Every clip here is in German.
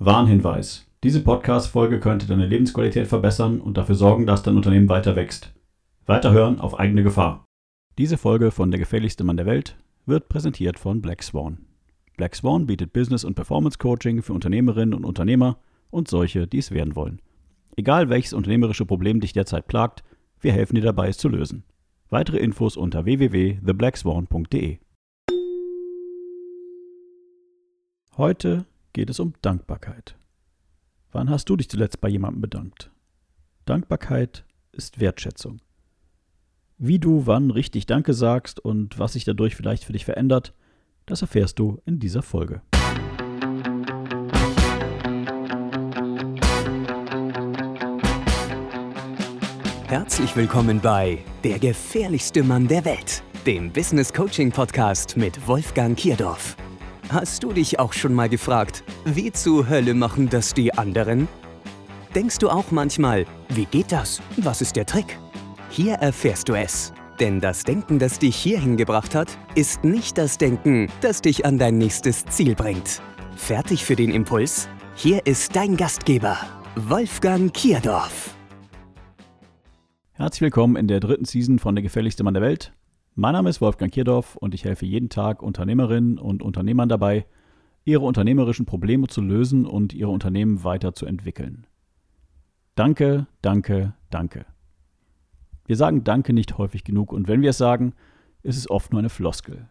Warnhinweis. Diese Podcast-Folge könnte deine Lebensqualität verbessern und dafür sorgen, dass dein Unternehmen weiter wächst. Weiterhören auf eigene Gefahr. Diese Folge von Der gefährlichste Mann der Welt wird präsentiert von Black Swan. Black Swan bietet Business- und Performance-Coaching für Unternehmerinnen und Unternehmer und solche, die es werden wollen. Egal welches unternehmerische Problem dich derzeit plagt, wir helfen dir dabei, es zu lösen. Weitere Infos unter www.theblackswan.de. Heute geht es um Dankbarkeit. Wann hast du dich zuletzt bei jemandem bedankt? Dankbarkeit ist Wertschätzung. Wie du wann richtig Danke sagst und was sich dadurch vielleicht für dich verändert, das erfährst du in dieser Folge. Herzlich willkommen bei Der gefährlichste Mann der Welt, dem Business Coaching Podcast mit Wolfgang Kierdorf. Hast du dich auch schon mal gefragt, wie zur Hölle machen das die anderen? Denkst du auch manchmal, wie geht das? Was ist der Trick? Hier erfährst du es. Denn das Denken, das dich hierhin gebracht hat, ist nicht das Denken, das dich an dein nächstes Ziel bringt. Fertig für den Impuls? Hier ist dein Gastgeber, Wolfgang Kierdorf. Herzlich willkommen in der dritten Season von Der gefährlichste Mann der Welt. Mein Name ist Wolfgang Kierdorf und ich helfe jeden Tag Unternehmerinnen und Unternehmern dabei, ihre unternehmerischen Probleme zu lösen und ihre Unternehmen weiterzuentwickeln. Danke, danke, danke. Wir sagen Danke nicht häufig genug und wenn wir es sagen, ist es oft nur eine Floskel.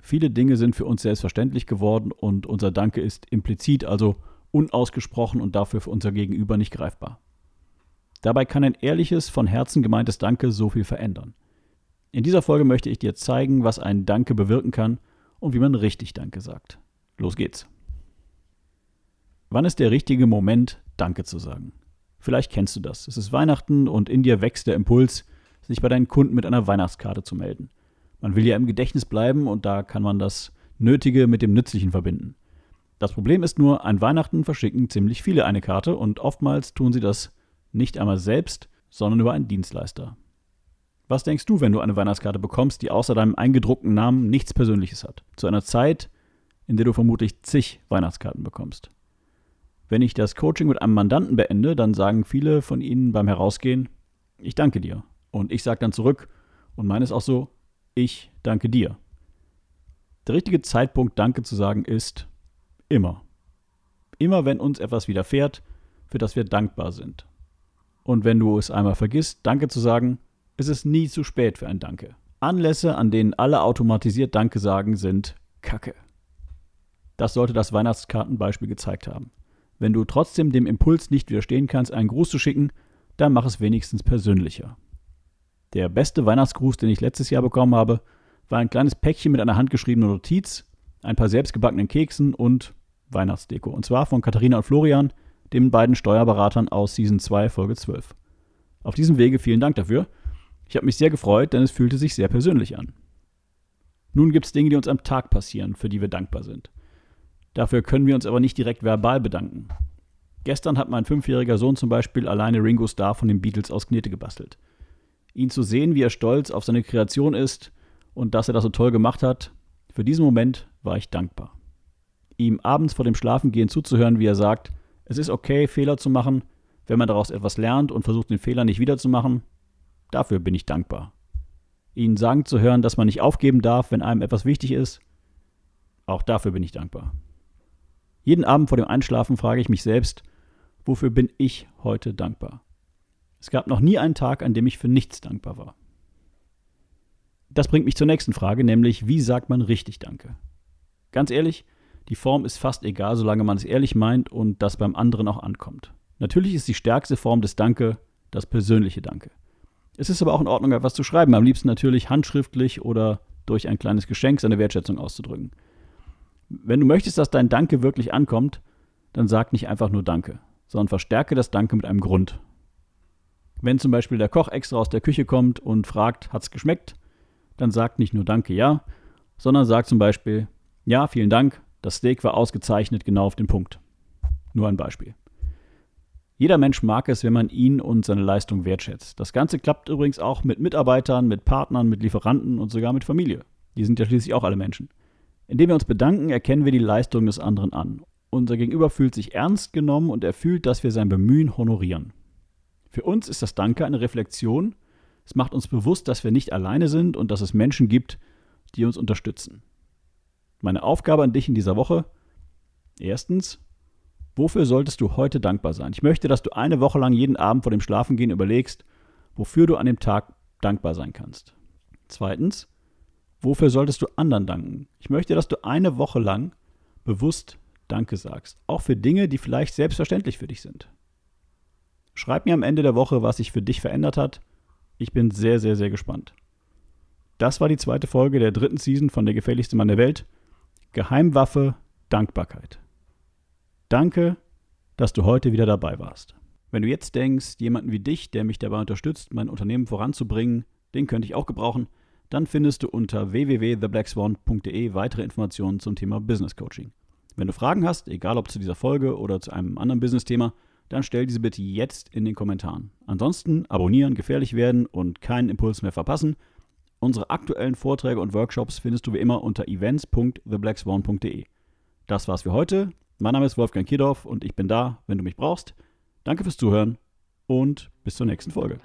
Viele Dinge sind für uns selbstverständlich geworden und unser Danke ist implizit, also unausgesprochen und dafür für unser Gegenüber nicht greifbar. Dabei kann ein ehrliches, von Herzen gemeintes Danke so viel verändern. In dieser Folge möchte ich dir zeigen, was ein Danke bewirken kann und wie man richtig Danke sagt. Los geht's. Wann ist der richtige Moment, Danke zu sagen? Vielleicht kennst du das. Es ist Weihnachten und in dir wächst der Impuls, sich bei deinen Kunden mit einer Weihnachtskarte zu melden. Man will ja im Gedächtnis bleiben und da kann man das Nötige mit dem Nützlichen verbinden. Das Problem ist nur, an Weihnachten verschicken ziemlich viele eine Karte und oftmals tun sie das nicht einmal selbst, sondern über einen Dienstleister. Was denkst du, wenn du eine Weihnachtskarte bekommst, die außer deinem eingedruckten Namen nichts Persönliches hat? Zu einer Zeit, in der du vermutlich zig Weihnachtskarten bekommst. Wenn ich das Coaching mit einem Mandanten beende, dann sagen viele von ihnen beim Herausgehen, ich danke dir. Und ich sage dann zurück, und meines auch so, ich danke dir. Der richtige Zeitpunkt, Danke zu sagen, ist immer. Immer wenn uns etwas widerfährt, für das wir dankbar sind. Und wenn du es einmal vergisst, Danke zu sagen, ist es nie zu spät für ein Danke. Anlässe, an denen alle automatisiert Danke sagen, sind Kacke. Das sollte das Weihnachtskartenbeispiel gezeigt haben. Wenn du trotzdem dem Impuls nicht widerstehen kannst, einen Gruß zu schicken, dann mach es wenigstens persönlicher. Der beste Weihnachtsgruß, den ich letztes Jahr bekommen habe, war ein kleines Päckchen mit einer handgeschriebenen Notiz, ein paar selbstgebackenen Keksen und Weihnachtsdeko. Und zwar von Katharina und Florian, den beiden Steuerberatern aus Season 2, Folge 12. Auf diesem Wege vielen Dank dafür. Ich habe mich sehr gefreut, denn es fühlte sich sehr persönlich an. Nun gibt es Dinge, die uns am Tag passieren, für die wir dankbar sind. Dafür können wir uns aber nicht direkt verbal bedanken. Gestern hat mein fünfjähriger Sohn zum Beispiel alleine Ringo Starr von den Beatles aus Knete gebastelt. Ihn zu sehen, wie er stolz auf seine Kreation ist und dass er das so toll gemacht hat, für diesen Moment war ich dankbar. Ihm abends vor dem Schlafengehen zuzuhören, wie er sagt, es ist okay, Fehler zu machen, wenn man daraus etwas lernt und versucht, den Fehler nicht wiederzumachen, Dafür bin ich dankbar. Ihnen sagen zu hören, dass man nicht aufgeben darf, wenn einem etwas wichtig ist, auch dafür bin ich dankbar. Jeden Abend vor dem Einschlafen frage ich mich selbst, wofür bin ich heute dankbar? Es gab noch nie einen Tag, an dem ich für nichts dankbar war. Das bringt mich zur nächsten Frage, nämlich wie sagt man richtig Danke? Ganz ehrlich, die Form ist fast egal, solange man es ehrlich meint und das beim anderen auch ankommt. Natürlich ist die stärkste Form des Danke das persönliche Danke. Es ist aber auch in Ordnung, etwas zu schreiben. Am liebsten natürlich handschriftlich oder durch ein kleines Geschenk seine Wertschätzung auszudrücken. Wenn du möchtest, dass dein Danke wirklich ankommt, dann sag nicht einfach nur Danke, sondern verstärke das Danke mit einem Grund. Wenn zum Beispiel der Koch extra aus der Küche kommt und fragt, hat's geschmeckt, dann sag nicht nur Danke, ja, sondern sag zum Beispiel, ja, vielen Dank, das Steak war ausgezeichnet, genau auf den Punkt. Nur ein Beispiel. Jeder Mensch mag es, wenn man ihn und seine Leistung wertschätzt. Das Ganze klappt übrigens auch mit Mitarbeitern, mit Partnern, mit Lieferanten und sogar mit Familie. Die sind ja schließlich auch alle Menschen. Indem wir uns bedanken, erkennen wir die Leistung des anderen an. unser Gegenüber fühlt sich ernst genommen und er fühlt, dass wir sein Bemühen honorieren. Für uns ist das Danke eine Reflexion. Es macht uns bewusst, dass wir nicht alleine sind und dass es Menschen gibt, die uns unterstützen. Meine Aufgabe an dich in dieser Woche. Erstens, wofür solltest du heute dankbar sein? Ich möchte, dass du eine Woche lang jeden Abend vor dem Schlafengehen überlegst, wofür du an dem Tag dankbar sein kannst. Zweitens, wofür solltest du anderen danken? Ich möchte, dass du eine Woche lang bewusst Danke sagst. Auch für Dinge, die vielleicht selbstverständlich für dich sind. Schreib mir am Ende der Woche, was sich für dich verändert hat. Ich bin sehr, sehr, sehr gespannt. Das war die zweite Folge der dritten Season von Der gefährlichste Mann der Welt. Geheimwaffe Dankbarkeit. Danke, dass du heute wieder dabei warst. Wenn du jetzt denkst, jemanden wie dich, der mich dabei unterstützt, mein Unternehmen voranzubringen, den könnte ich auch gebrauchen, dann findest du unter www.theblackswan.de weitere Informationen zum Thema Business Coaching. Wenn du Fragen hast, egal ob zu dieser Folge oder zu einem anderen Business-Thema, dann stell diese bitte jetzt in den Kommentaren. Ansonsten abonnieren, gefährlich werden und keinen Impuls mehr verpassen. Unsere aktuellen Vorträge und Workshops findest du wie immer unter events.theblackswan.de. Das war's für heute. Mein Name ist Wolfgang Kierdorf und ich bin da, wenn du mich brauchst. Danke fürs Zuhören und bis zur nächsten Folge.